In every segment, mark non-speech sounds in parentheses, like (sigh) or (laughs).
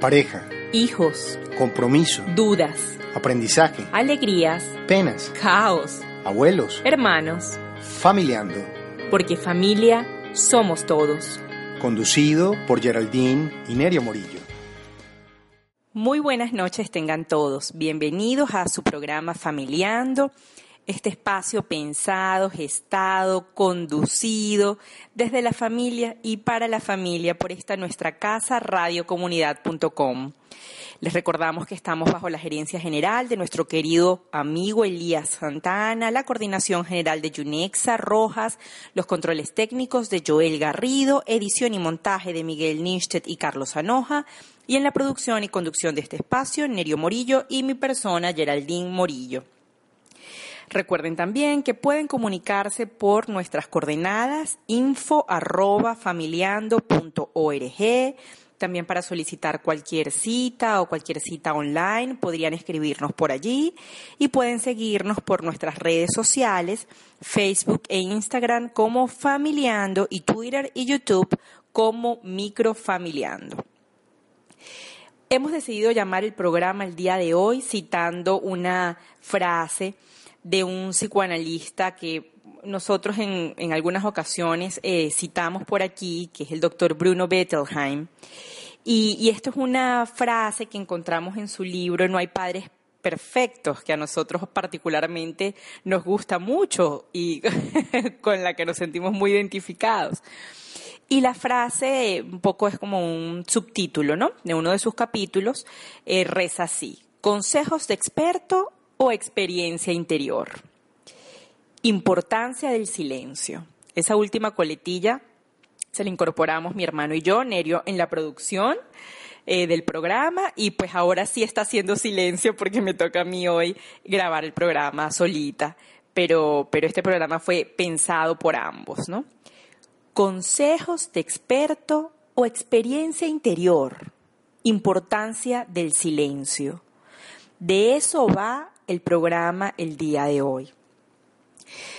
Pareja, hijos, compromiso, dudas, aprendizaje, alegrías, penas, caos, abuelos, hermanos, familiando. porque familia somos todos. Conducido por Geraldine y Nerio Morillo. Muy buenas noches tengan todos. Bienvenidos a su programa Familiando, este espacio pensado, gestado, conducido desde la familia y para la familia por esta nuestra casa radiocomunidad.com. Les recordamos que estamos bajo la gerencia general de nuestro querido amigo Elías Santana, la coordinación general de Yunexa Rojas, los controles técnicos de Joel Garrido, edición y montaje de Miguel Ninstedt y Carlos Anoja, y en la producción y conducción de este espacio, Nerio Morillo y mi persona, Geraldine Morillo. Recuerden también que pueden comunicarse por nuestras coordenadas info. También para solicitar cualquier cita o cualquier cita online podrían escribirnos por allí y pueden seguirnos por nuestras redes sociales, Facebook e Instagram como Familiando y Twitter y YouTube como Microfamiliando. Hemos decidido llamar el programa el día de hoy citando una frase de un psicoanalista que nosotros en, en algunas ocasiones eh, citamos por aquí, que es el doctor Bruno Bettelheim. Y, y esto es una frase que encontramos en su libro No hay padres perfectos, que a nosotros particularmente nos gusta mucho y (laughs) con la que nos sentimos muy identificados. Y la frase un poco es como un subtítulo, ¿no? De uno de sus capítulos, eh, reza así, consejos de experto o experiencia interior. Importancia del silencio. Esa última coletilla se la incorporamos mi hermano y yo, Nerio, en la producción eh, del programa y pues ahora sí está haciendo silencio porque me toca a mí hoy grabar el programa solita, pero, pero este programa fue pensado por ambos, ¿no? Consejos de experto o experiencia interior. Importancia del silencio. De eso va el programa el día de hoy.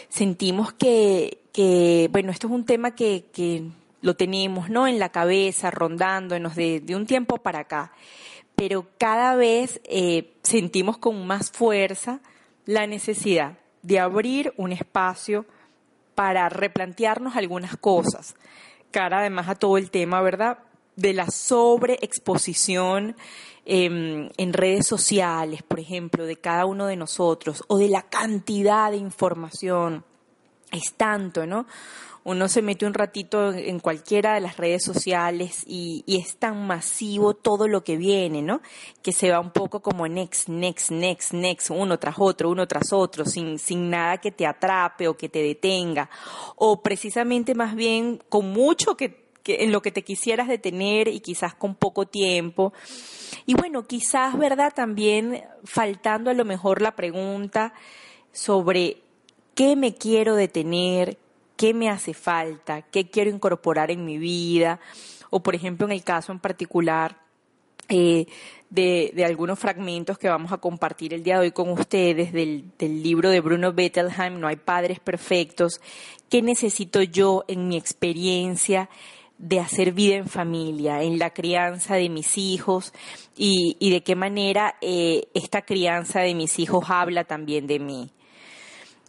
Sentimos que, que bueno, esto es un tema que, lo tenemos, ¿no? En la cabeza, rondándonos de, de un tiempo para acá. Pero cada vez eh, sentimos con más fuerza la necesidad de abrir un espacio para replantearnos algunas cosas, cara además a todo el tema, ¿verdad? De la sobreexposición eh, en redes sociales, por ejemplo, de cada uno de nosotros, o de la cantidad de información. Es tanto, ¿no? Uno se mete un ratito en cualquiera de las redes sociales y, y, es tan masivo todo lo que viene, ¿no? Que se va un poco como next, next, next, next, uno tras otro, uno tras otro, sin, sin nada que te atrape o que te detenga. O precisamente más bien con mucho que, en lo que te quisieras detener y quizás con poco tiempo. Y bueno, quizás, ¿verdad? También faltando a lo mejor la pregunta sobre qué me quiero detener, qué me hace falta, qué quiero incorporar en mi vida, o por ejemplo en el caso en particular eh, de, de, algunos fragmentos que vamos a compartir el día de hoy con ustedes del, del libro de Bruno Bettelheim, No hay padres perfectos, qué necesito yo en mi experiencia de hacer vida en familia, en la crianza de mis hijos y, y de qué manera eh, esta crianza de mis hijos habla también de mí.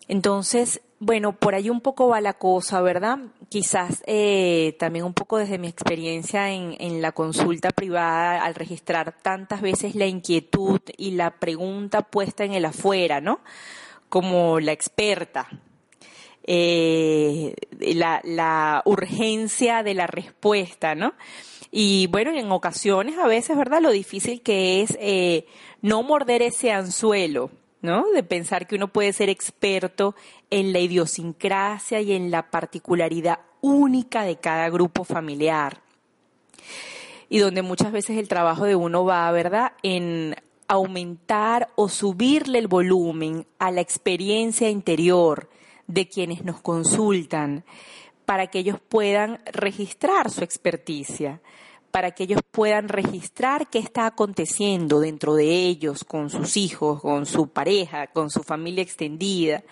Entonces, bueno, por ahí un poco va la cosa, ¿verdad? Quizás eh, también un poco desde mi experiencia en, en, la consulta privada, al registrar tantas veces la inquietud y la pregunta puesta en el afuera, ¿no? Como la experta, eh, la, urgencia de la respuesta, ¿no? Y bueno, en ocasiones a veces, ¿verdad? Lo difícil que es eh, no morder ese anzuelo, ¿no? De pensar que uno puede ser experto en la idiosincrasia y en la particularidad única de cada grupo familiar. y donde muchas veces el trabajo de uno va, ¿verdad?, en aumentar o subirle el volumen a la experiencia interior de quienes nos consultan para que ellos puedan registrar su experticia, para que ellos puedan registrar qué está aconteciendo dentro de ellos, con sus hijos, con su pareja, con su familia extendida.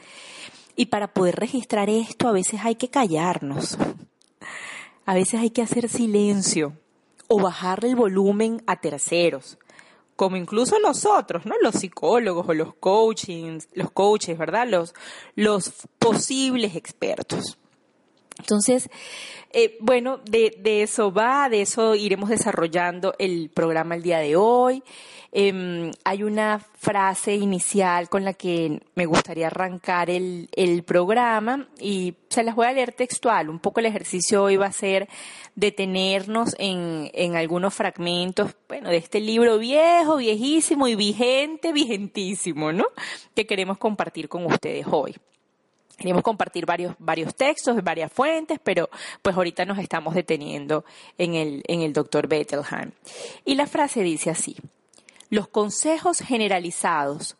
Y para poder registrar esto a veces hay que callarnos, a veces hay que hacer silencio o bajarle el volumen a terceros, como incluso nosotros, ¿no? Los psicólogos o los coachings, los coaches, ¿verdad? Los, los posibles expertos. Entonces, eh, bueno, de, de, eso va, de eso iremos desarrollando el programa el día de hoy. Eh, hay una frase inicial con la que me gustaría arrancar el, el programa y se las voy a leer textual. Un poco el ejercicio hoy va a ser detenernos en, en algunos fragmentos, bueno, de este libro viejo, viejísimo y vigente, vigentísimo, ¿no? Que queremos compartir con ustedes hoy. Queremos compartir varios, varios textos varias fuentes, pero pues ahorita nos estamos deteniendo en el, en el doctor Bettelheim. Y la frase dice así, los consejos generalizados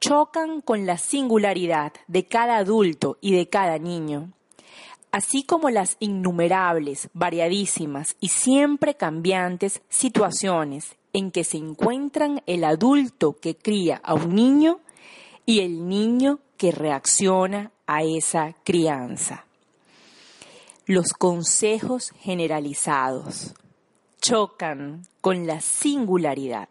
chocan con la singularidad de cada adulto y de cada niño, así como las innumerables, variadísimas y siempre cambiantes situaciones en que se encuentran el adulto que cría a un niño y el niño que reacciona a esa crianza. Los consejos generalizados chocan con la singularidad.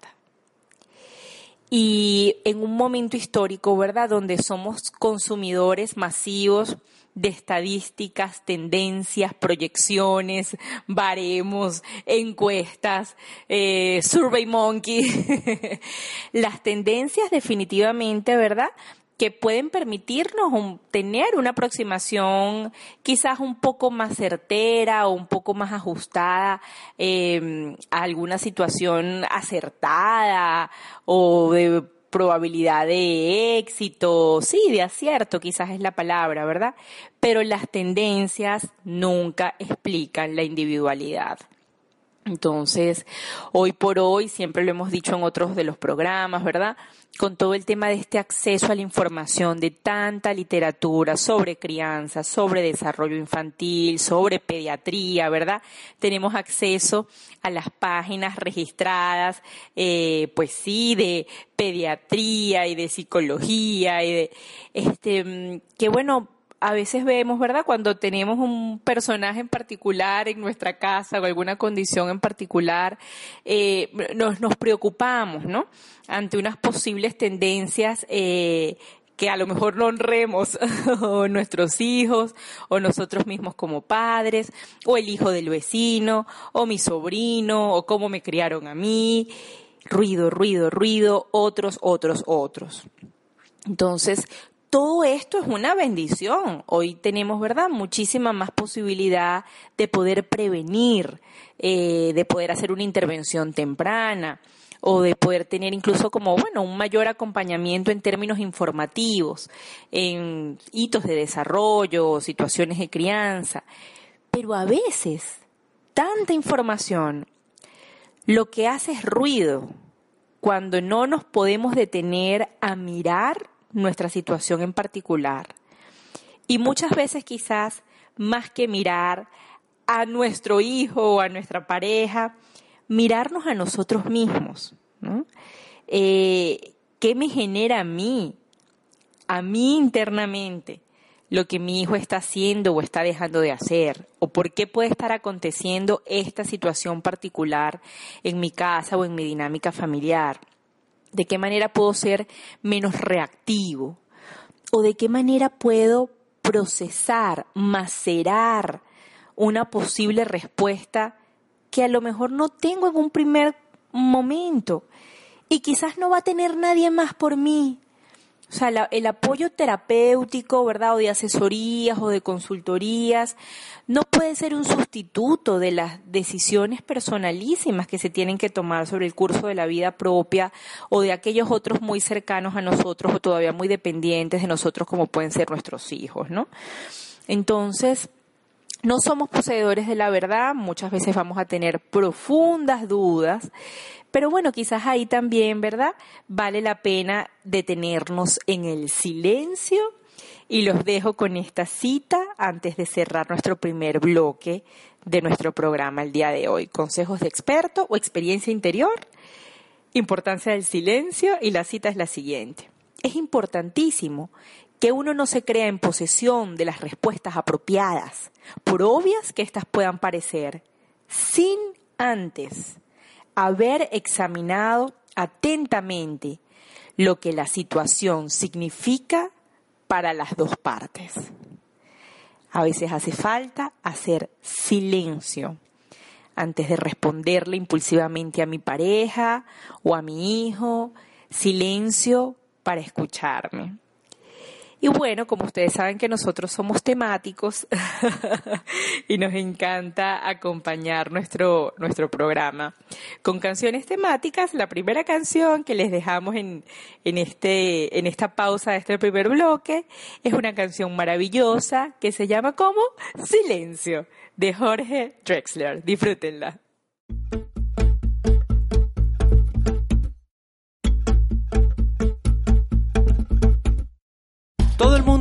Y en un momento histórico, ¿verdad?, donde somos consumidores masivos de estadísticas, tendencias, proyecciones, baremos, encuestas, eh, Survey Monkey. (laughs) Las tendencias definitivamente, ¿verdad? Que pueden permitirnos tener una aproximación quizás un poco más certera o un poco más ajustada eh, a alguna situación acertada o de probabilidad de éxito, sí, de acierto quizás es la palabra, ¿verdad? Pero las tendencias nunca explican la individualidad. Entonces, hoy por hoy, siempre lo hemos dicho en otros de los programas, ¿verdad? Con todo el tema de este acceso a la información de tanta literatura sobre crianza, sobre desarrollo infantil, sobre pediatría, ¿verdad? Tenemos acceso a las páginas registradas, eh, pues sí, de pediatría y de psicología y de, este, mm, que bueno, a veces vemos, ¿verdad? Cuando tenemos un personaje en particular en nuestra casa o alguna condición en particular, eh, nos, preocupamos, ¿no? Ante unas posibles tendencias eh, que a lo mejor no honremos (laughs) o nuestros hijos o nosotros mismos como padres o el hijo del vecino o mi sobrino o cómo me criaron a mí. Ruido, ruido, ruido, otros, otros, otros. Entonces, todo esto es una bendición. Hoy tenemos, ¿verdad?, muchísima más posibilidad de poder prevenir, eh, de poder hacer una intervención temprana o de poder tener incluso como, bueno, un mayor acompañamiento en términos informativos, en hitos de desarrollo, situaciones de crianza. Pero a veces, tanta información, lo que hace es ruido cuando no nos podemos detener a mirar nuestra situación en particular. Y muchas veces quizás más que mirar a nuestro hijo o a nuestra pareja, mirarnos a nosotros mismos. Eh, ¿Qué me genera a mí? A mí internamente lo que mi hijo está haciendo o está dejando de hacer, o por qué puede estar aconteciendo esta situación particular en mi casa o en mi dinámica familiar de qué manera puedo ser menos reactivo o de qué manera puedo procesar, macerar una posible respuesta que a lo mejor no tengo en un primer momento. Y quizás no va a tener nadie más por mí o sea, el apoyo terapéutico, ¿verdad? O de asesorías o de consultorías no puede ser un sustituto de las decisiones personalísimas que se tienen que tomar sobre el curso de la vida propia o de aquellos otros muy cercanos a nosotros o todavía muy dependientes de nosotros como pueden ser nuestros hijos, ¿no? Entonces, No somos poseedores de la verdad, muchas veces vamos a tener profundas dudas, pero bueno, quizás ahí también, ¿verdad? Vale la pena detenernos en el silencio y los dejo con esta cita antes de cerrar nuestro primer bloque de nuestro programa el día de hoy. Consejos de experto o experiencia interior, importancia del silencio y la cita es la siguiente. Es importantísimo que uno no se crea en posesión de las respuestas apropiadas, por obvias que éstas puedan parecer, sin antes haber examinado atentamente lo que la situación significa para las dos partes. A veces hace falta hacer silencio antes de responderle impulsivamente a mi pareja o a mi hijo, silencio para escucharme. Y bueno, como ustedes saben que nosotros somos temáticos (laughs) y nos encanta acompañar nuestro, nuestro programa con canciones temáticas. La primera canción que les dejamos en, en, este, en esta pausa de este primer bloque es una canción maravillosa que se llama como Silencio de Jorge Drexler. Disfrútenla.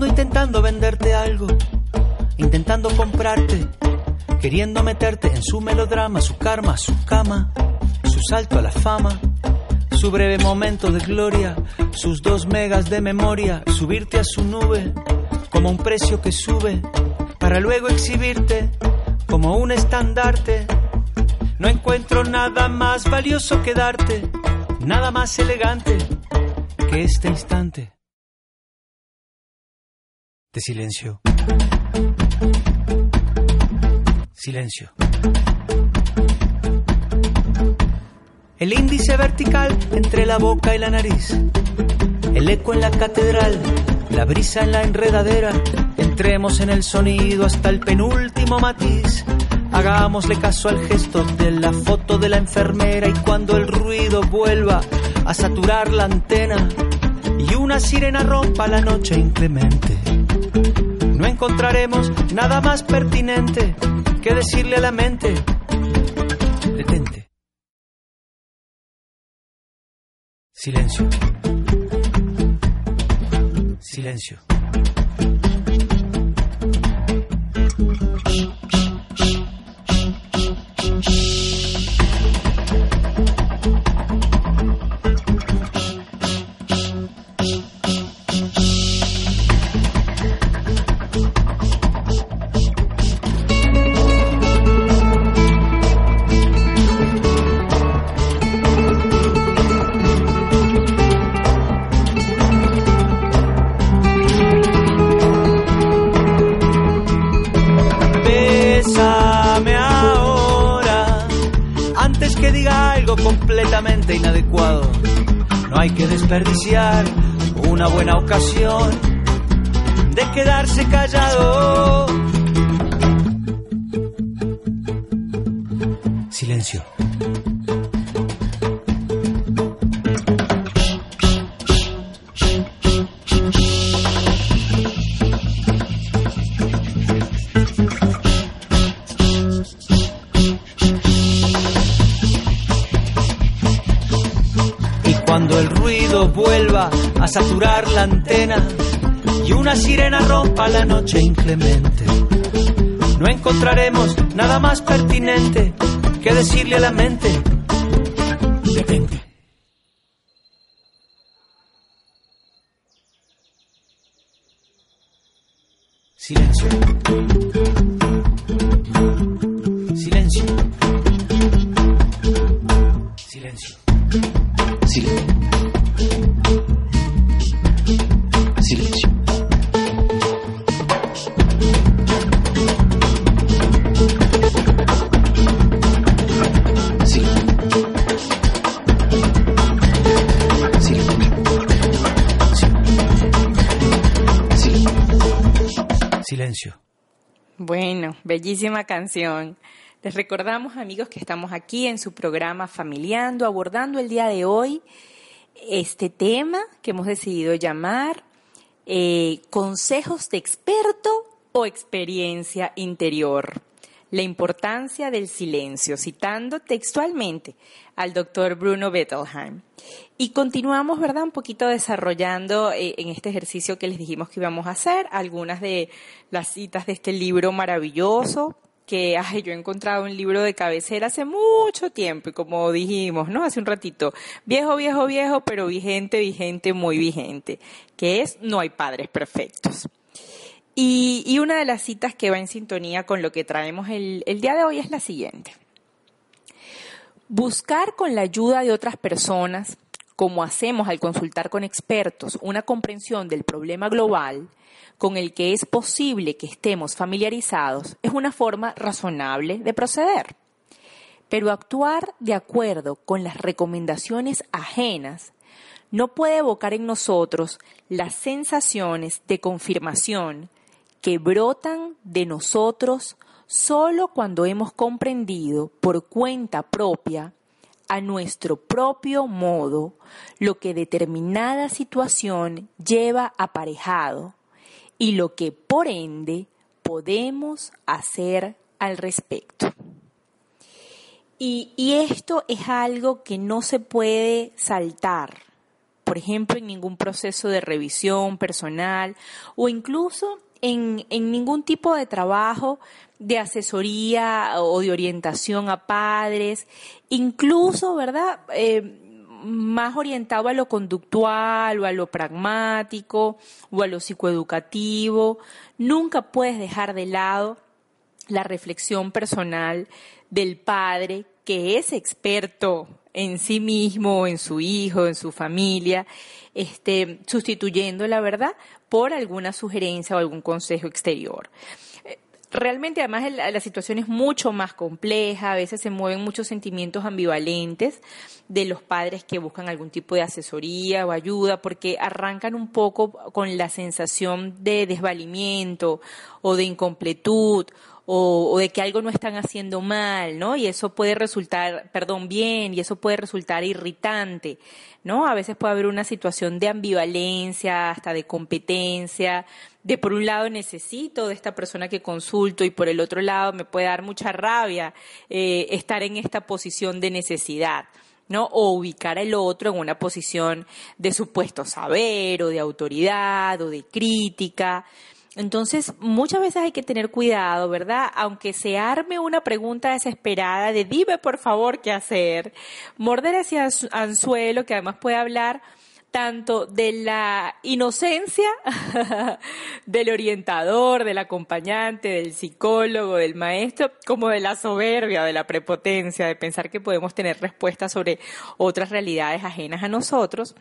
Intentando venderte algo, intentando comprarte, queriendo meterte en su melodrama, su karma, su cama, su salto a la fama, su breve momento de gloria, sus dos megas de memoria, subirte a su nube como un precio que sube, para luego exhibirte como un estandarte. No encuentro nada más valioso que darte, nada más elegante que este instante de silencio. Silencio. El índice vertical entre la boca y la nariz. El eco en la catedral, la brisa en la enredadera. Entremos en el sonido hasta el penúltimo matiz. Hagámosle caso al gesto de la foto de la enfermera y cuando el ruido vuelva a saturar la antena y una sirena rompa la noche inclemente no encontraremos nada más pertinente que decirle a la mente, detente. Silencio. Silencio. Completamente inadecuado. No hay que desperdiciar una buena ocasión de quedarse callado. Una sirena rompa la noche inclemente, no encontraremos nada más pertinente que decirle a la mente, canción. Les recordamos, amigos, que estamos aquí en su programa Familiando, abordando el día de hoy este tema que hemos decidido llamar eh, consejos de experto o experiencia interior. La importancia del silencio, citando textualmente al doctor Bruno Bettelheim. Y continuamos, ¿verdad? Un poquito desarrollando eh, en este ejercicio que les dijimos que íbamos a hacer algunas de las citas de este libro maravilloso que ay, yo he encontrado un libro de cabecera hace mucho tiempo y como dijimos, ¿no? Hace un ratito, viejo, viejo, viejo, pero vigente, vigente, muy vigente, que es No hay padres perfectos. Y, y una de las citas que va en sintonía con lo que traemos el, el día de hoy es la siguiente. Buscar con la ayuda de otras personas, como hacemos al consultar con expertos, una comprensión del problema global, con el que es posible que estemos familiarizados es una forma razonable de proceder. Pero actuar de acuerdo con las recomendaciones ajenas no puede evocar en nosotros las sensaciones de confirmación que brotan de nosotros solo cuando hemos comprendido por cuenta propia a nuestro propio modo lo que determinada situación lleva aparejado y lo que por ende podemos hacer al respecto. Y, esto es algo que no se puede saltar, por ejemplo, en ningún proceso de revisión personal o incluso en, ningún tipo de trabajo de asesoría o de orientación a padres, incluso, ¿verdad? Eh, más orientado a lo conductual o a lo pragmático o a lo psicoeducativo. Nunca puedes dejar de lado la reflexión personal del padre que es experto en sí mismo, en su hijo, en su familia, este, sustituyendo la verdad por alguna sugerencia o algún consejo exterior realmente además la situación es mucho más compleja, a veces se mueven muchos sentimientos ambivalentes de los padres que buscan algún tipo de asesoría o ayuda, porque arrancan un poco con la sensación de desvalimiento o de incompletud o, de que algo no están haciendo mal, ¿no? Y eso puede resultar, perdón, bien, y eso puede resultar irritante, ¿no? A veces puede haber una situación de ambivalencia, hasta de competencia, de por un lado necesito de esta persona que consulto y por el otro lado me puede dar mucha rabia eh, estar en esta posición de necesidad. ¿no? O ubicar al otro en una posición de supuesto saber o de autoridad o de crítica. Entonces, muchas veces hay que tener cuidado, ¿verdad? Aunque se arme una pregunta desesperada de dime por favor qué hacer, morder hacia anzuelo, que además puede hablar tanto de la inocencia (laughs) del orientador, del acompañante, del psicólogo, del maestro, como de la soberbia, de la prepotencia, de pensar que podemos tener respuestas sobre otras realidades ajenas a nosotros.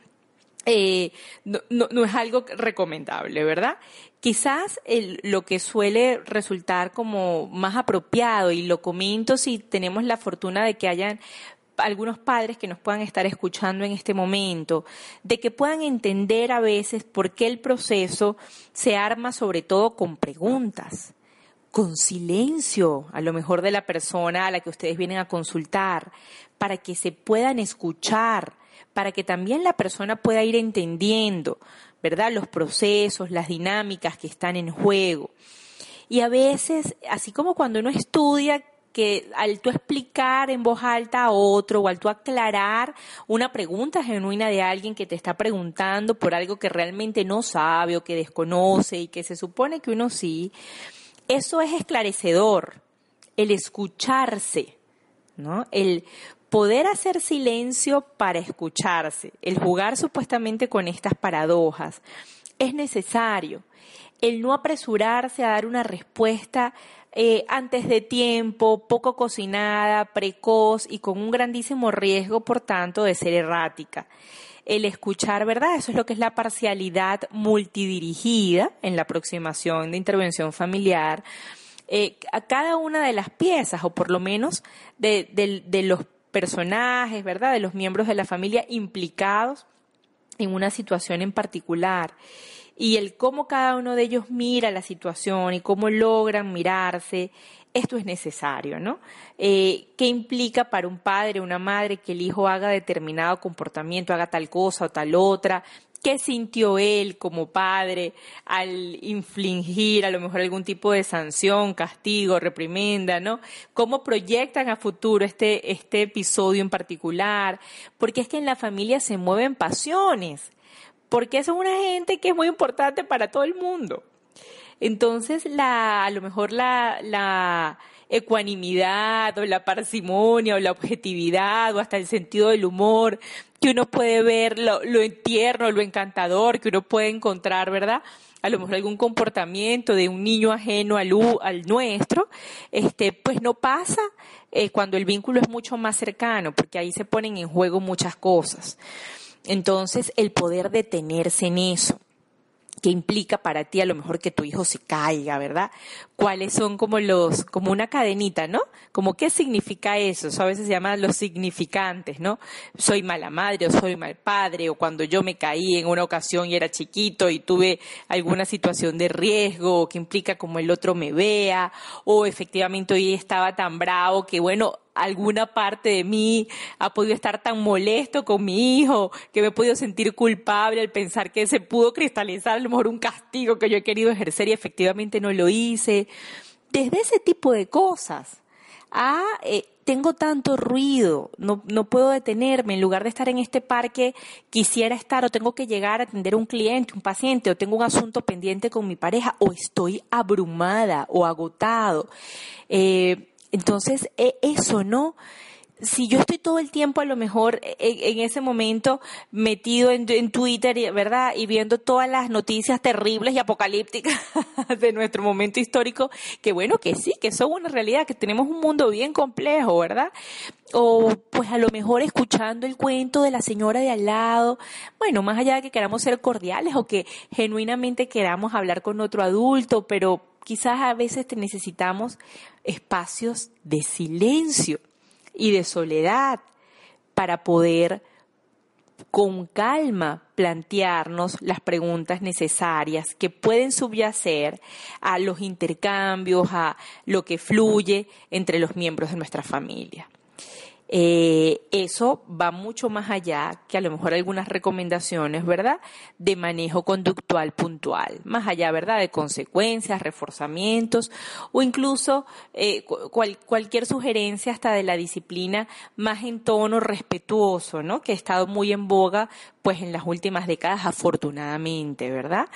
Eh, no, no, es algo recomendable, ¿verdad? Quizás lo que suele resultar como más apropiado, y lo comento si tenemos la fortuna de que hayan algunos padres que nos puedan estar escuchando en este momento, de que puedan entender a veces por qué el proceso se arma sobre todo con preguntas, con silencio, a lo mejor de la persona a la que ustedes vienen a consultar, para que se puedan escuchar, para que también la persona pueda ir entendiendo, ¿verdad? Los procesos, las dinámicas que están en juego. Y a veces, así como cuando uno estudia, que al tú explicar en voz alta a otro o al tú aclarar una pregunta genuina de alguien que te está preguntando por algo que realmente no sabe o que desconoce y que se supone que uno sí, eso es esclarecedor, el escucharse, ¿no? El poder hacer silencio para escucharse, el jugar supuestamente con estas paradojas, es necesario. El no apresurarse a dar una respuesta eh, antes de tiempo, poco cocinada, precoz y con un grandísimo riesgo, por tanto, de ser errática. El escuchar, ¿verdad? Eso es lo que es la parcialidad multidirigida en la aproximación de intervención familiar. Eh, a cada una de las piezas, o por lo menos de, de los personajes, ¿verdad? De los miembros de la familia implicados en una situación en particular y el cómo cada uno de ellos mira la situación y cómo logran mirarse, esto es necesario, ¿no? Eh, ¿Qué implica para un padre o una madre que el hijo haga determinado comportamiento, haga tal cosa o tal otra? qué sintió él como padre al infligir a lo mejor algún tipo de sanción, castigo, reprimenda, ¿no? ¿Cómo proyectan a futuro este, este episodio en particular? Porque es que en la familia se mueven pasiones, porque es una gente que es muy importante para todo el mundo. Entonces, a lo mejor la, ecuanimidad o la parsimonia o la objetividad o hasta el sentido del humor que uno puede ver, lo, lo lo encantador que uno puede encontrar, ¿verdad? a lo mejor algún comportamiento de un niño ajeno al, al nuestro, este, pues no pasa eh, cuando el vínculo es mucho más cercano, porque ahí se ponen en juego muchas cosas. Entonces, el poder detenerse en eso que implica para ti a lo mejor que tu hijo se caiga, ¿verdad? ¿Cuáles son como los, como una cadenita, ¿no? Como qué significa eso, eso a veces se llama los significantes, ¿no? Soy mala madre o soy mal padre, o cuando yo me caí en una ocasión y era chiquito y tuve alguna situación de riesgo, o que implica como el otro me vea, o efectivamente hoy estaba tan bravo que bueno, alguna parte de mí ha podido estar tan molesto con mi hijo, que me he podido sentir culpable al pensar que se pudo cristalizar a lo mejor un castigo que yo he querido ejercer y efectivamente no lo hice. Desde ese tipo de cosas. Eh, tengo tanto ruido, no, no puedo detenerme, en lugar de estar en este parque, quisiera estar o tengo que llegar a atender un cliente, un paciente, o tengo un asunto pendiente con mi pareja, o estoy abrumada o agotado. Eh, entonces, e, eso, ¿no? Si yo estoy todo el tiempo a lo mejor e, e, en, ese momento metido en, Twitter, ¿verdad? Y viendo todas las noticias terribles y apocalípticas (laughs) de nuestro momento histórico, que bueno, que sí, que son una realidad, que tenemos un mundo bien complejo, ¿verdad? O pues a lo mejor escuchando el cuento de la señora de al lado, bueno, más allá de que queramos ser cordiales o que genuinamente queramos hablar con otro adulto, pero quizás a veces necesitamos espacios de silencio y de soledad para poder con calma plantearnos las preguntas necesarias que pueden subyacer a los intercambios, a lo que fluye entre los miembros de nuestra familia. Eh, eso va mucho más allá que a lo mejor algunas recomendaciones, ¿verdad? De manejo conductual puntual, más allá, ¿verdad? De consecuencias, reforzamientos o incluso eh, cualquier sugerencia hasta de la disciplina más en tono respetuoso, ¿no? Que ha estado muy en boga, pues en las últimas décadas, afortunadamente, ¿verdad?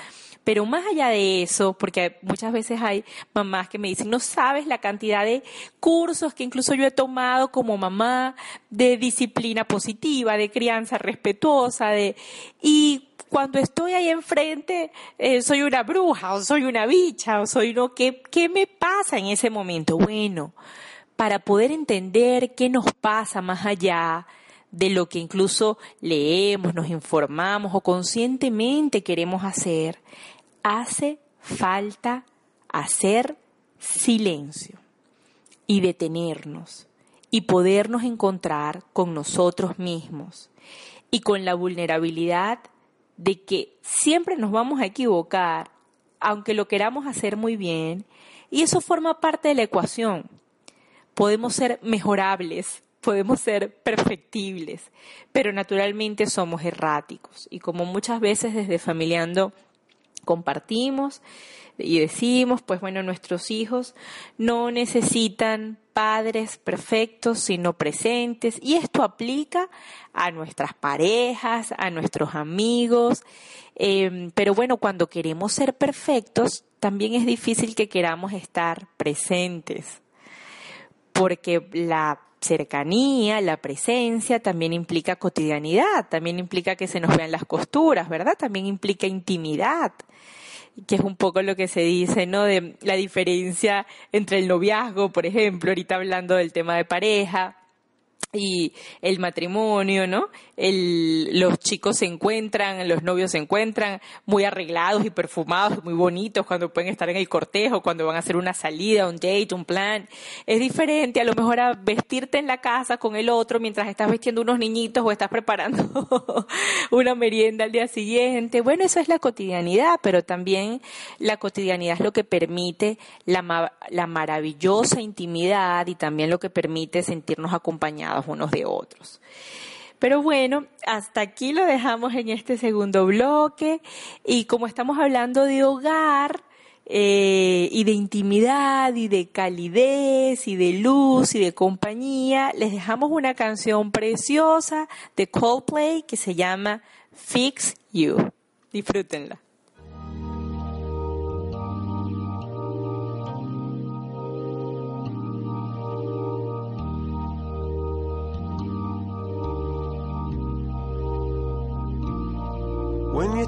Pero más allá de eso, porque muchas veces hay mamás que me dicen, no sabes la cantidad de cursos que incluso yo he tomado como mamá de disciplina positiva, de crianza respetuosa, de, y cuando estoy ahí enfrente, eh, soy una bruja, o soy una bicha, o soy no, ¿qué, ¿qué me pasa en ese momento? Bueno, para poder entender qué nos pasa más allá de lo que incluso leemos, nos informamos o conscientemente queremos hacer, hace falta hacer silencio y detenernos y podernos encontrar con nosotros mismos y con la vulnerabilidad de que siempre nos vamos a equivocar, aunque lo queramos hacer muy bien, y eso forma parte de la ecuación. Podemos ser mejorables, podemos ser perfectibles, pero naturalmente somos erráticos. Y como muchas veces desde Familiando compartimos y decimos, pues bueno, nuestros hijos no necesitan padres perfectos, sino presentes. Y esto aplica a nuestras parejas, a nuestros amigos. Em, pero bueno, cuando queremos ser perfectos, también es difícil que queramos estar presentes. Porque la cercanía, la presencia, también implica cotidianidad, también implica que se nos vean las costuras, ¿verdad? También implica intimidad, que es un poco lo que se dice, ¿no? De la diferencia entre el noviazgo, por ejemplo, ahorita hablando del tema de pareja, y el matrimonio, ¿no? El, los chicos se encuentran, los novios se encuentran muy arreglados y perfumados, muy bonitos cuando pueden estar en el cortejo, cuando van a hacer una salida, un date, un plan. Es diferente a lo mejor a vestirte en la casa con el otro mientras estás vestiendo unos niñitos o estás preparando (laughs) una merienda al día siguiente. Bueno, eso es la cotidianidad, pero también la cotidianidad es lo que permite la, la maravillosa intimidad y también lo que permite sentirnos acompañados unos de otros. Pero bueno, hasta aquí lo dejamos en este segundo bloque y como estamos hablando de hogar, eh, y de intimidad y de calidez y de luz y de compañía, les dejamos una canción preciosa de Coldplay que se llama Fix You. Disfrútenla.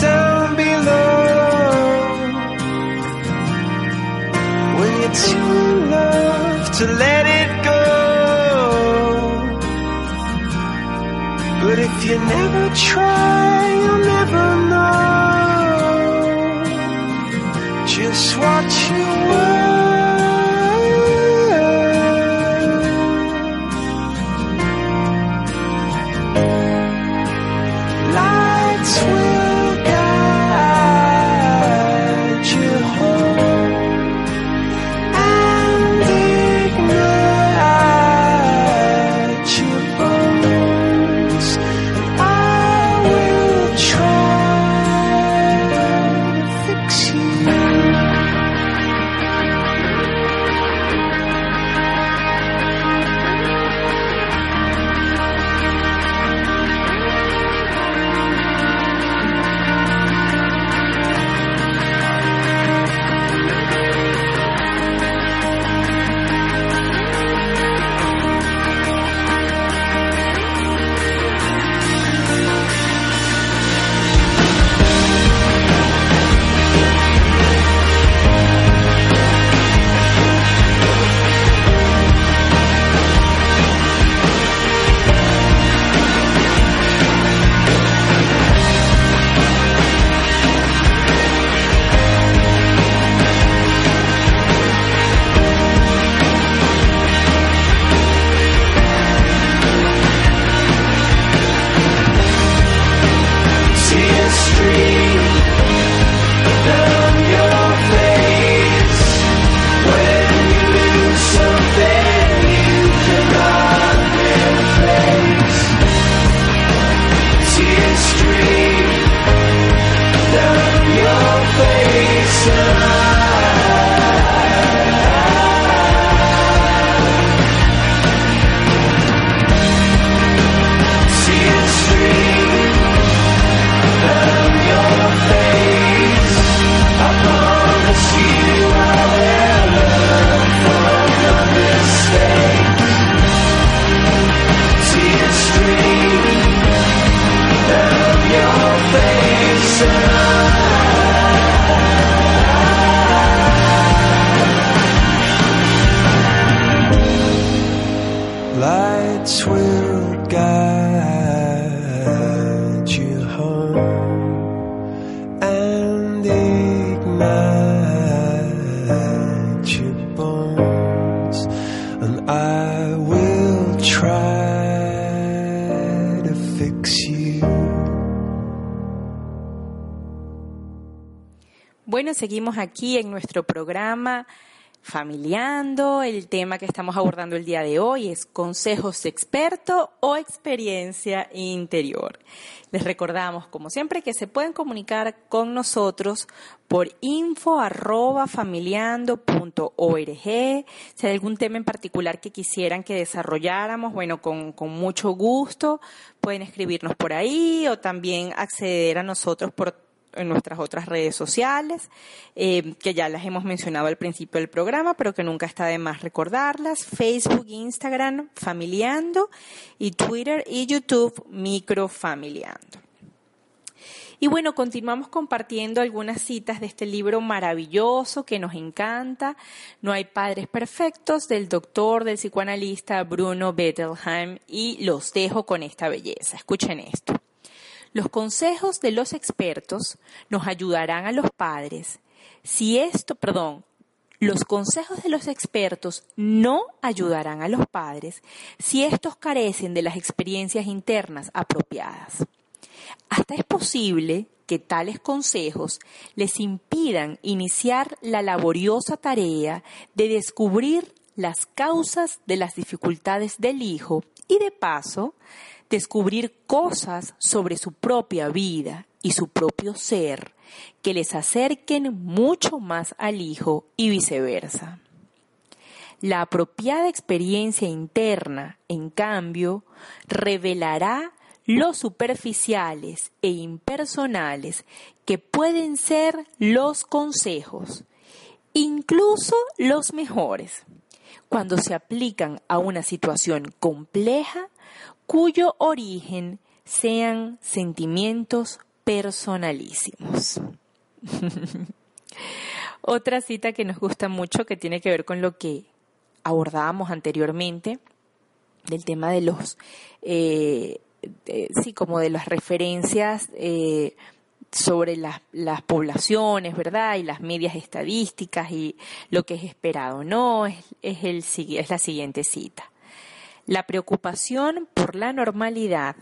down below. When you're too love to let it go. But if you never try, you'll never know seguimos aquí en nuestro programa Familiando. El tema que estamos abordando el día de hoy es consejos de experto o experiencia interior. Les recordamos, como siempre, que se pueden comunicar con nosotros por info arroba familiando.org. Si hay algún tema en particular que quisieran que desarrolláramos, bueno, con, con mucho gusto pueden escribirnos por ahí o también acceder a nosotros por en nuestras otras redes sociales, eh, que ya las hemos mencionado al principio del programa, pero que nunca está de más recordarlas. Facebook, Instagram, Familiando y Twitter y YouTube, Microfamiliando. Y bueno, continuamos compartiendo algunas citas de este libro maravilloso que nos encanta, No hay padres perfectos, del doctor, del psicoanalista Bruno Bettelheim, y los dejo con esta belleza. Escuchen esto. Los consejos de los expertos nos ayudarán a los padres. Si esto, perdón, los consejos de los expertos no ayudarán a los padres si estos carecen de las experiencias internas apropiadas. Hasta es posible que tales consejos les impidan iniciar la laboriosa tarea de descubrir las causas de las dificultades del hijo y de paso descubrir cosas sobre su propia vida y su propio ser que les acerquen mucho más al hijo y viceversa. La apropiada experiencia interna, en cambio, revelará los superficiales e impersonales que pueden ser los consejos, incluso los mejores, cuando se aplican a una situación compleja cuyo origen sean sentimientos personalísimos. (laughs) Otra cita que nos gusta mucho que tiene que ver con lo que abordábamos anteriormente del tema de los eh, sí como de las referencias eh, sobre las, las, poblaciones, ¿verdad? Y las medias estadísticas y lo que es esperado. No, es, es, el, es la siguiente cita. La preocupación por la normalidad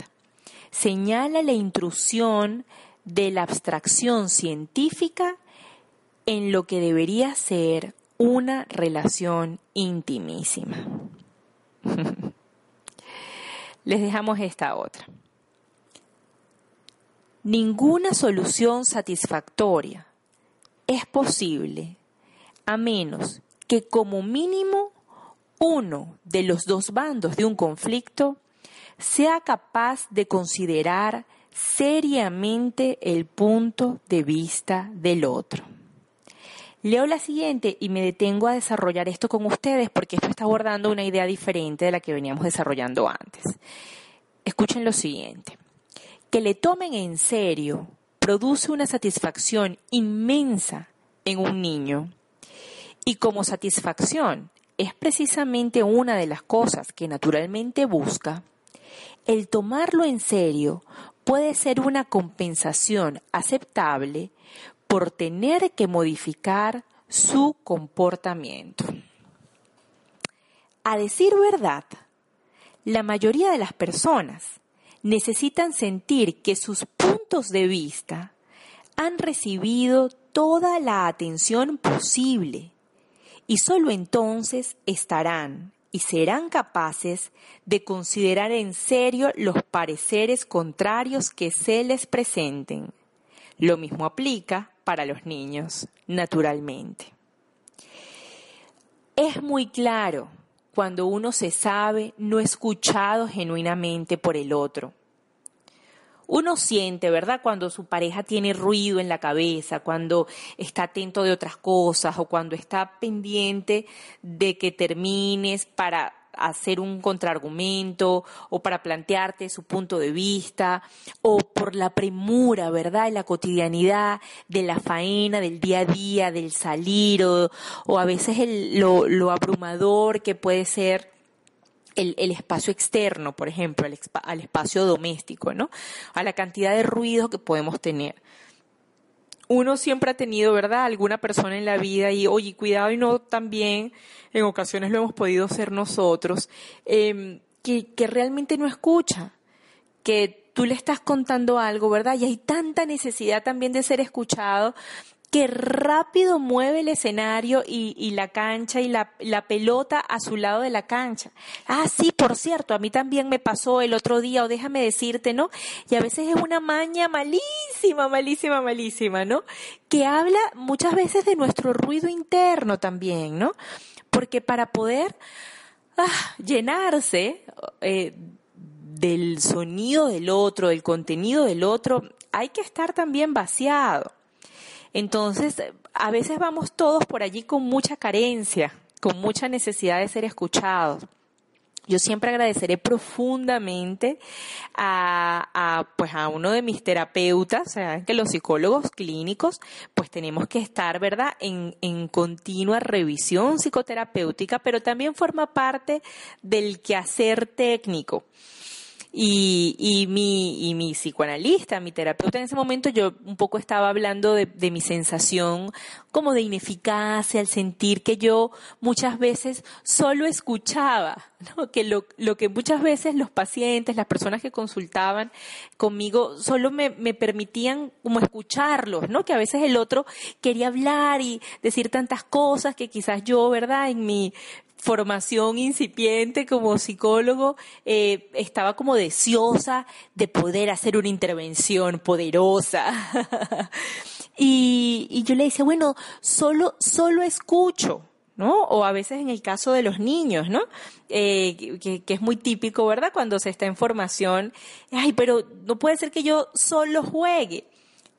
señala la intrusión de la abstracción científica en lo que debería ser una relación intimísima. (laughs) Les dejamos esta otra. Ninguna solución satisfactoria es posible a menos que como mínimo uno de los dos bandos de un conflicto sea capaz de considerar seriamente el punto de vista del otro. Leo la siguiente y me detengo a desarrollar esto con ustedes porque esto está abordando una idea diferente de la que veníamos desarrollando antes. Escuchen lo siguiente. Que le tomen en serio produce una satisfacción inmensa en un niño. Y como satisfacción es precisamente una de las cosas que naturalmente busca, el tomarlo en serio puede ser una compensación aceptable por tener que modificar su comportamiento. A decir verdad, la mayoría de las personas necesitan sentir que sus puntos de vista han recibido toda la atención posible y sólo entonces estarán y serán capaces de considerar en serio los pareceres contrarios que se les presenten. Lo mismo aplica para los niños, naturalmente. Es muy claro cuando uno se sabe no escuchado genuinamente por el otro uno siente, ¿verdad? Cuando su pareja tiene ruido en la cabeza, cuando está atento de otras cosas o cuando está pendiente de que termines para hacer un contraargumento o para plantearte su punto de vista o por la premura, ¿verdad? En la cotidianidad de la faena, del día a día, del salir o, a veces lo, lo abrumador que puede ser el, espacio externo, por ejemplo, al, espacio doméstico, ¿no? A la cantidad de ruido que podemos tener. Uno siempre ha tenido, ¿verdad?, alguna persona en la vida y, oye, cuidado y no también, en ocasiones lo hemos podido ser nosotros, em, que, que realmente no escucha, que tú le estás contando algo, ¿verdad? Y hay tanta necesidad también de ser escuchado que rápido mueve el escenario y, la cancha y la, la, pelota a su lado de la cancha. Ah, sí, por cierto, a mí también me pasó el otro día, o déjame decirte, ¿no? Y a veces es una maña malísima, malísima, malísima, ¿no? Que habla muchas veces de nuestro ruido interno también, ¿no? Porque para poder ah, llenarse eh, del sonido del otro, del contenido del otro, hay que estar también vaciado. Entonces, a veces vamos todos por allí con mucha carencia, con mucha necesidad de ser escuchados. Yo siempre agradeceré profundamente a, pues a uno de mis terapeutas, sea, que los psicólogos clínicos, pues tenemos que estar, ¿verdad?, en, en continua revisión psicoterapéutica, pero también forma parte del quehacer técnico. Y, y, mi, y mi psicoanalista, mi terapeuta en ese momento, yo un poco estaba hablando de, de mi sensación como de ineficacia, al sentir que yo muchas veces solo escuchaba, (laughs) ¿no? que lo, que muchas veces los pacientes, las personas que consultaban conmigo, solo me, me permitían como escucharlos, ¿no? que a veces el otro quería hablar y decir tantas cosas que quizás yo, ¿verdad? En mi formación incipiente como psicólogo, eh, estaba como deseosa de poder hacer una intervención poderosa. (laughs) y, yo le decía, bueno, solo, solo escucho. ¿no? O a veces en el caso de los niños, ¿no? Eh, que, que, es muy típico, ¿verdad? Cuando se está en formación, ay, pero no puede ser que yo solo juegue.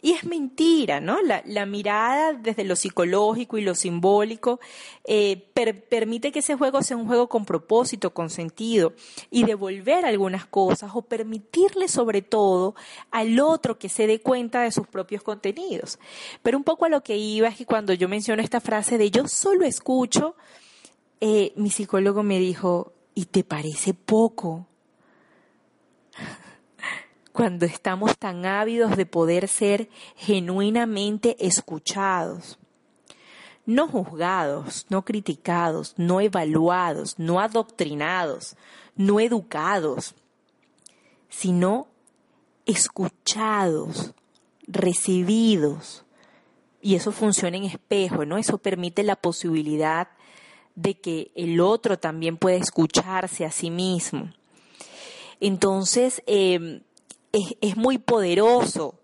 Y es mentira, ¿no? La, mirada desde lo psicológico y lo simbólico eh, per, permite que ese juego sea un juego con propósito, con sentido, y devolver algunas cosas o permitirle sobre todo al otro que se dé cuenta de sus propios contenidos. Pero un poco a lo que iba es que cuando yo menciono esta frase de yo solo escucho, eh, mi psicólogo me dijo, ¿y te parece poco? Cuando estamos tan ávidos de poder ser genuinamente escuchados, no juzgados, no criticados, no evaluados, no adoctrinados, no educados, sino escuchados, recibidos. Y eso funciona en espejo, ¿no? Eso permite la posibilidad de que el otro también pueda escucharse a sí mismo. Entonces, eh, es, es muy poderoso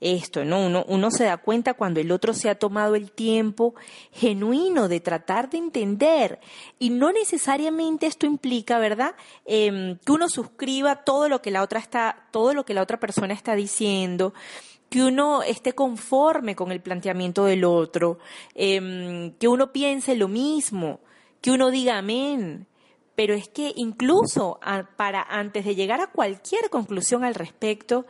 esto, ¿no? Uno, uno, se da cuenta cuando el otro se ha tomado el tiempo genuino de tratar de entender. Y no necesariamente esto implica, ¿verdad? Eh, que uno suscriba todo lo que la otra está, todo lo que la otra persona está diciendo que uno esté conforme con el planteamiento del otro, eh, que uno piense lo mismo, que uno diga amén, pero es que incluso para antes de llegar a cualquier conclusión al respecto,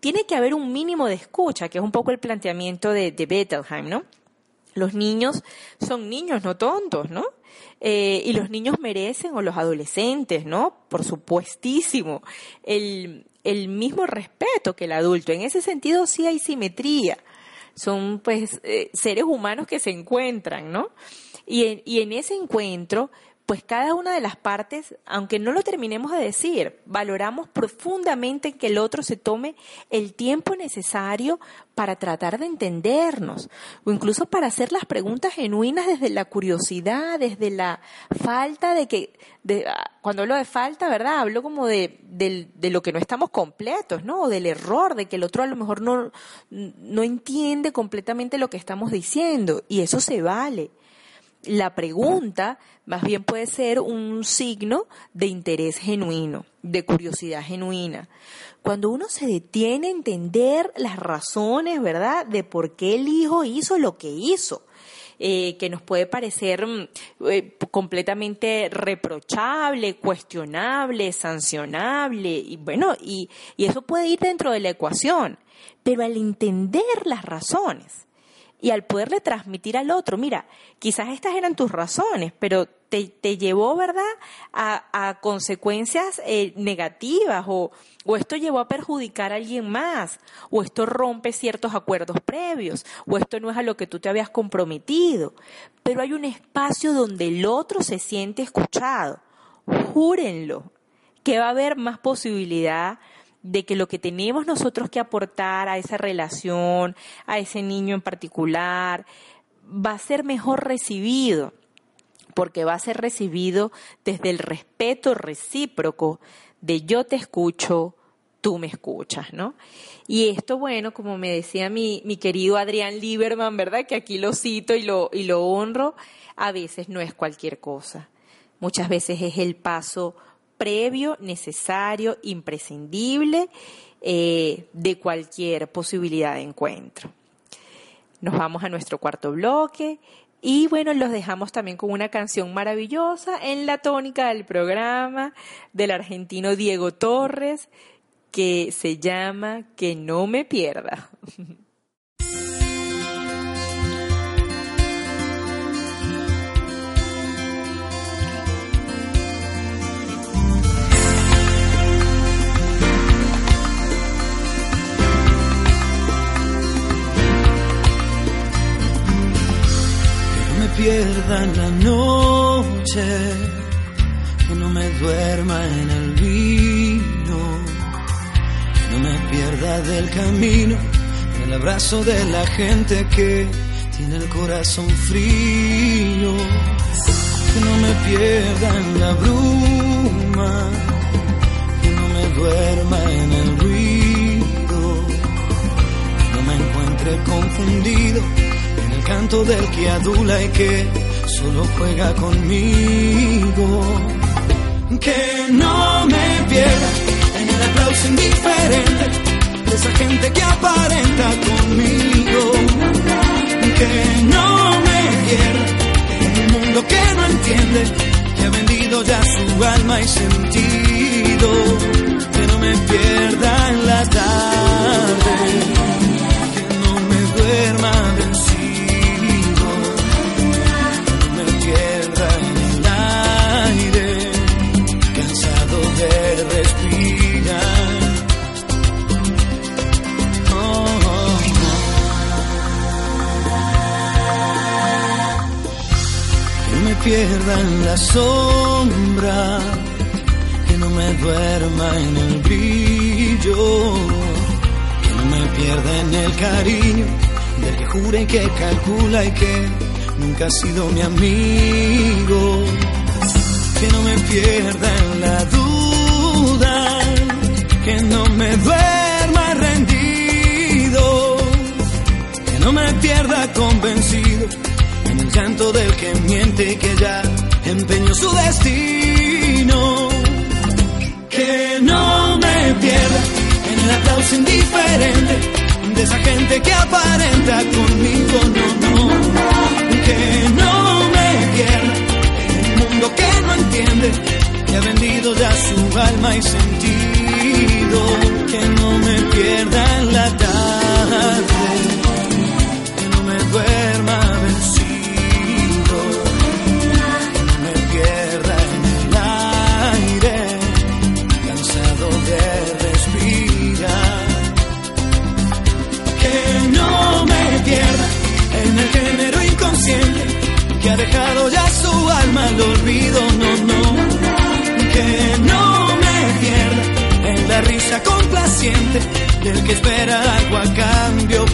tiene que haber un mínimo de escucha, que es un poco el planteamiento de, de Bettelheim, ¿no? Los niños son niños, no tontos, ¿no? Eh, y los niños merecen, o los adolescentes, ¿no? Por supuestísimo, el, el mismo respeto que el adulto. En ese sentido sí hay simetría. Son, pues, eh, seres humanos que se encuentran, ¿no? Y en, y en ese encuentro, pues cada una de las partes, aunque no lo terminemos de decir, valoramos profundamente que el otro se tome el tiempo necesario para tratar de entendernos, o incluso para hacer las preguntas genuinas desde la curiosidad, desde la falta de que, de, cuando hablo de falta, ¿verdad? Hablo como de, de, lo que no estamos completos, ¿no? O del error, de que el otro a lo mejor no, no entiende completamente lo que estamos diciendo, y eso se vale la pregunta más bien puede ser un signo de interés genuino, de curiosidad genuina. Cuando uno se detiene a entender las razones, ¿verdad?, de por qué el hijo hizo lo que hizo. Eh, que nos puede parecer eh, completamente reprochable, cuestionable, sancionable, y bueno, y, y eso puede ir dentro de la ecuación. Pero al entender las razones, y al poderle transmitir al otro, mira, quizás estas eran tus razones, pero te, te llevó, ¿verdad?, a, a consecuencias eh, negativas o, o esto llevó a perjudicar a alguien más, o esto rompe ciertos acuerdos previos, o esto no es a lo que tú te habías comprometido. Pero hay un espacio donde el otro se siente escuchado. Júrenlo, que va a haber más posibilidad de que lo que tenemos nosotros que aportar a esa relación, a ese niño en particular, va a ser mejor recibido, porque va a ser recibido desde el respeto recíproco de yo te escucho, tú me escuchas, ¿no? Y esto, bueno, como me decía mi, mi querido Adrián Lieberman, ¿verdad? Que aquí lo cito y lo, y lo honro, a veces no es cualquier cosa. Muchas veces es el paso previo, necesario, imprescindible eh, de cualquier posibilidad de encuentro. Nos vamos a nuestro cuarto bloque y bueno, los dejamos también con una canción maravillosa en la tónica del programa del argentino Diego Torres que se llama Que no me pierda. (laughs) pierda en la noche, que no me duerma en el vino, que no me pierda del camino, en el abrazo de la gente que tiene el corazón frío, que no me pierda en la bruma, que no me duerma en el ruido, que no me encuentre confundido canto del que adula y que solo juega conmigo. Que no me pierda en el aplauso indiferente de esa gente que aparenta conmigo. Que no me pierda en un mundo que no entiende, que ha vendido ya su alma y sentido. Que no me pierda en la tarde, que no me duerma. Sombra, que no me duerma en el brillo, que no me pierda en el cariño del que jura y que calcula y que nunca ha sido mi amigo, que no me pierda en la duda, que no me duerma rendido, que no me pierda convencido en el llanto del que miente y que ya empeñó su destino. Que no me pierda en el aplauso indiferente de esa gente que aparenta conmigo, no, no. Que no me pierda en un mundo que no entiende, que ha vendido ya su alma y sentido. Que no me pierda en la tarde, complaciente del que espera algo a cambio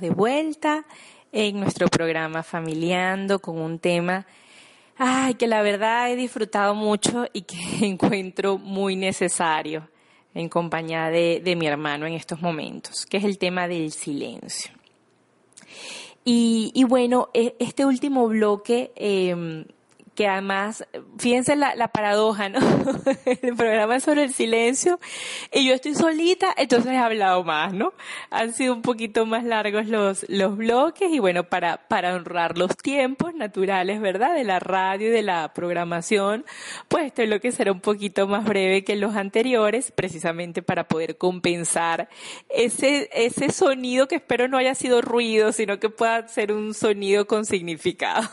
de vuelta en nuestro programa Familiando con un tema ay, que la verdad he disfrutado mucho y que (laughs) encuentro muy necesario en compañía de, de mi hermano en estos momentos, que es el tema del silencio. Y, y bueno, e- este último bloque eh, que además, fíjense la, la paradoja, ¿no? (laughs) el programa es sobre el silencio y yo estoy solita, entonces he hablado más, ¿no? Han sido un poquito más largos los, los bloques y bueno, para, para honrar los tiempos naturales, ¿verdad? De la radio y de la programación, pues este bloque será un poquito más breve que los anteriores, precisamente para poder compensar ese, ese sonido que espero no haya sido ruido, sino que pueda ser un sonido con significado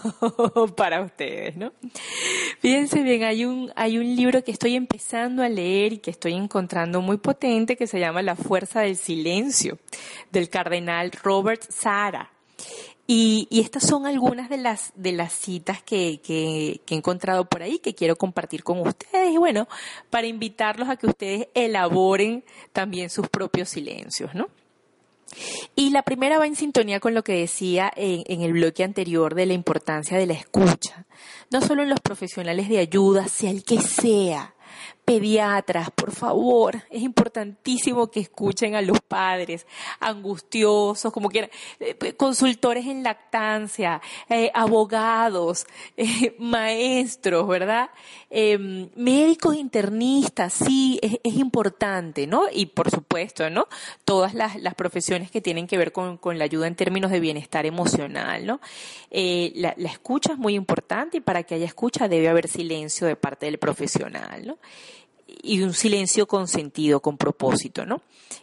(laughs) para ustedes, ¿no? (laughs) Fíjense bien, hay un, hay un libro que estoy empezando a leer y que estoy encontrando muy potente que se llama La Fuerza del Silencio, del cardenal Robert Sara. Y, estas son algunas de las, de las citas que, que, que he encontrado por ahí que quiero compartir con ustedes y bueno, para invitarlos a que ustedes elaboren también sus propios silencios, ¿no? Y la primera va en sintonía con lo que decía en, el bloque anterior de la importancia de la escucha, no solo en los profesionales de ayuda, sea el que sea, pediatras, por favor, es importantísimo que escuchen a los padres angustiosos, como quieran, eh, consultores en lactancia, eh, abogados, (laughs) eh, maestros, ¿verdad? Eh, médicos internistas, sí, es, importante, ¿no? Y por supuesto, ¿no? Todas las, profesiones que tienen que ver con, con, la ayuda en términos de bienestar emocional, ¿no? La escucha es muy importante y para que haya escucha debe haber silencio de parte del profesional, ¿no? Y un silencio con sentido, con propósito, ¿no?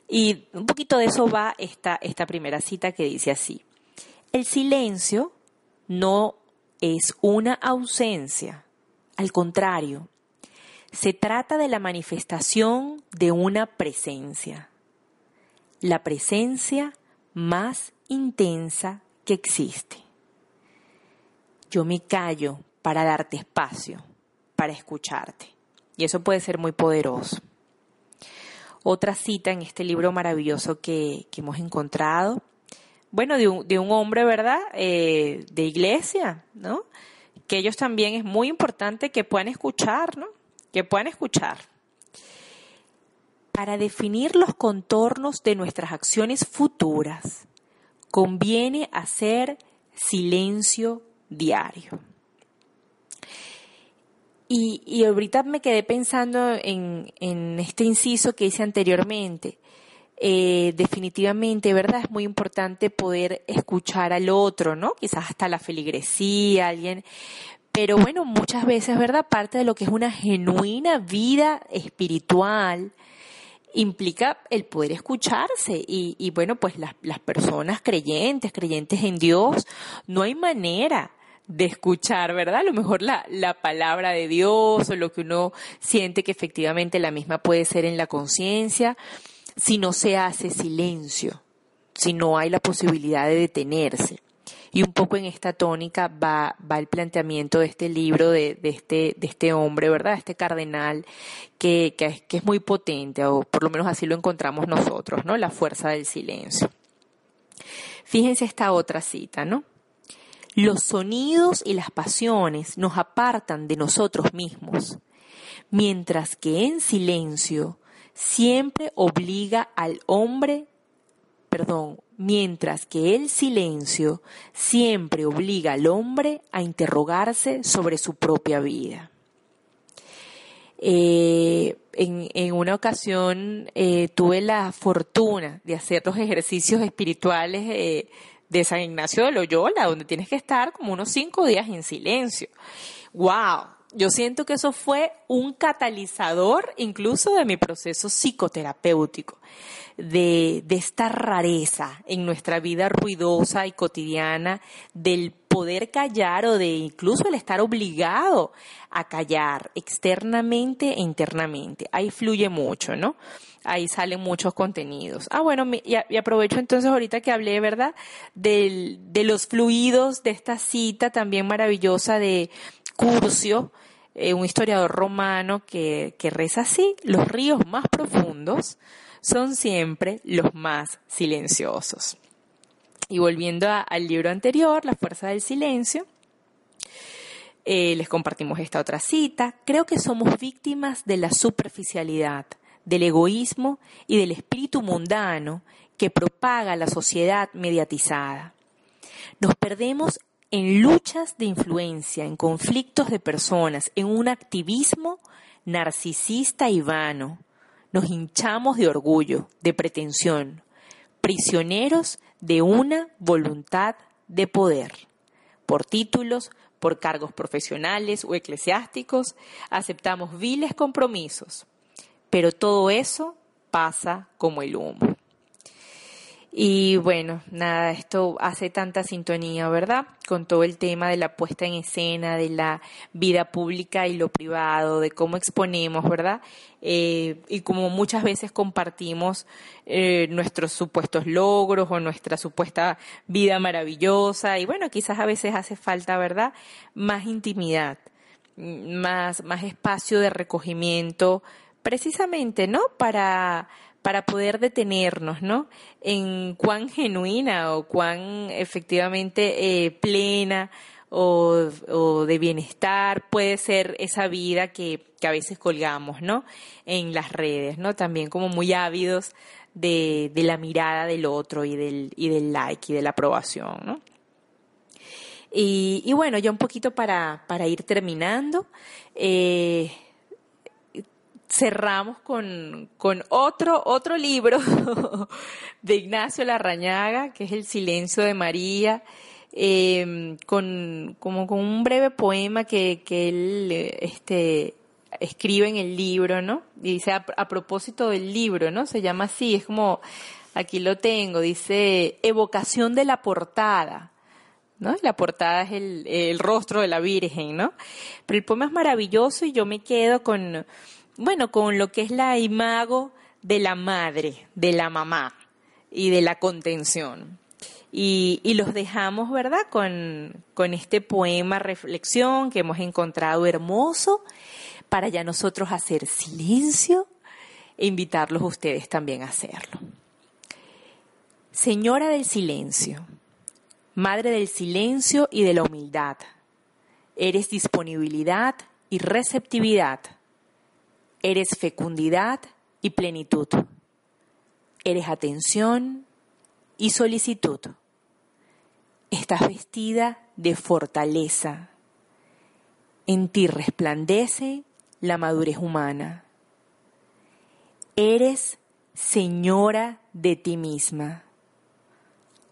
Y un poquito de eso va esta, esta primera cita que dice así. El silencio no es una ausencia, al contrario, se trata de la manifestación de una presencia, la presencia más intensa que existe. Yo me callo para darte espacio, para escucharte. Y eso puede ser muy poderoso. Otra cita en este libro maravilloso que, hemos encontrado, bueno, de un, de un hombre, ¿verdad? Eh, de iglesia, ¿no? Que ellos también es muy importante que puedan escuchar, ¿no? Que puedan escuchar. Para definir los contornos de nuestras acciones futuras, conviene hacer silencio diario. Y, y, ahorita me quedé pensando en, en, este inciso que hice anteriormente. Eh, definitivamente, ¿verdad? Es muy importante poder escuchar al otro, ¿no? Quizás hasta la feligresía, alguien. Pero bueno, muchas veces, ¿verdad? Parte de lo que es una genuina vida espiritual implica el poder escucharse. Y, y bueno, pues las, las personas creyentes, creyentes en Dios, no hay manera de escuchar, ¿verdad? A lo mejor la, la palabra de Dios o lo que uno siente que efectivamente la misma puede ser en la conciencia, si no se hace silencio, si no hay la posibilidad de detenerse. Y un poco en esta tónica va, va el planteamiento de este libro de, de, este, de este hombre, ¿verdad? Este cardenal que, que, que es muy potente, o por lo menos así lo encontramos nosotros, ¿no? La fuerza del silencio. Fíjense esta otra cita, ¿no? Los sonidos y las pasiones nos apartan de nosotros mismos, mientras que en silencio siempre obliga al hombre, perdón, mientras que el silencio siempre obliga al hombre a interrogarse sobre su propia vida. Eh, en, una ocasión eh, tuve la fortuna de hacer los ejercicios espirituales eh, de San Ignacio de Loyola, donde tienes que estar como unos cinco días en silencio. ¡Wow! Yo siento que eso fue un catalizador incluso de mi proceso psicoterapéutico, de, de esta rareza en nuestra vida ruidosa y cotidiana del poder callar o de incluso el estar obligado a callar externamente e internamente. Ahí fluye mucho, ¿no? Ahí salen muchos contenidos. Ah, bueno, y, aprovecho entonces ahorita que hablé, ¿verdad? Del, de los fluidos de esta cita también maravillosa de Curcio, eh, un historiador romano que, que reza así, los ríos más profundos son siempre los más silenciosos. Y volviendo al libro anterior, La fuerza del silencio, eh, les compartimos esta otra cita. Creo que somos víctimas de la superficialidad, del egoísmo y del espíritu mundano que propaga la sociedad mediatizada. Nos perdemos en luchas de influencia, en conflictos de personas, en un activismo narcisista y vano. Nos hinchamos de orgullo, de pretensión, prisioneros de una voluntad de poder. Por títulos, por cargos profesionales o eclesiásticos, aceptamos viles compromisos. Pero todo eso pasa como el humo. Y bueno, nada, esto hace tanta sintonía, ¿verdad? Con todo el tema de la puesta en escena, de la vida pública y lo privado, de cómo exponemos, ¿verdad? Eh, y como muchas veces compartimos eh, nuestros supuestos logros o nuestra supuesta vida maravillosa. Y bueno, quizás a veces hace falta, ¿verdad? Más intimidad, más, más espacio de recogimiento, precisamente, ¿no? Para para poder detenernos, ¿no? En cuán genuina o cuán efectivamente eh, plena o, o, de bienestar puede ser esa vida que, que, a veces colgamos, ¿no? En las redes, ¿no? También como muy ávidos de, de la mirada del otro y del, y del like y de la aprobación, ¿no? Y, y bueno, ya un poquito para, para ir terminando. Eh, cerramos con, con otro, otro libro (laughs) de Ignacio Larrañaga, que es El silencio de María, eh, con, como con un breve poema que, que él este, escribe en el libro, ¿no? Y dice, a, a propósito del libro, ¿no? Se llama así, es como, aquí lo tengo, dice, evocación de la portada. ¿no? La portada es el, el rostro de la Virgen, ¿no? Pero el poema es maravilloso y yo me quedo con, bueno, con lo que es la imago de la madre, de la mamá y de la contención. Y, los dejamos, ¿verdad?, con, con este poema reflexión que hemos encontrado hermoso para ya nosotros hacer silencio e invitarlos a ustedes también a hacerlo. Señora del silencio, Madre del silencio y de la humildad, eres disponibilidad y receptividad Eres fecundidad y plenitud. Eres atención y solicitud. Estás vestida de fortaleza. En ti resplandece la madurez humana. Eres señora de ti misma,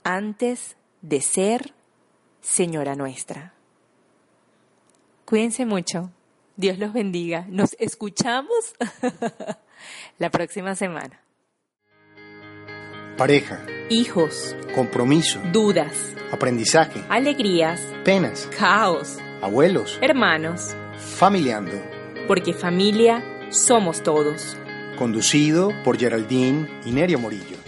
antes de ser señora nuestra. Cuídense mucho. Dios los bendiga. Nos escuchamos (laughs) la próxima semana. Pareja, Hijos, compromiso, dudas, aprendizaje, alegrías, penas, caos, abuelos, hermanos, familiando. porque familia somos todos. Conducido por Geraldine y Morillo.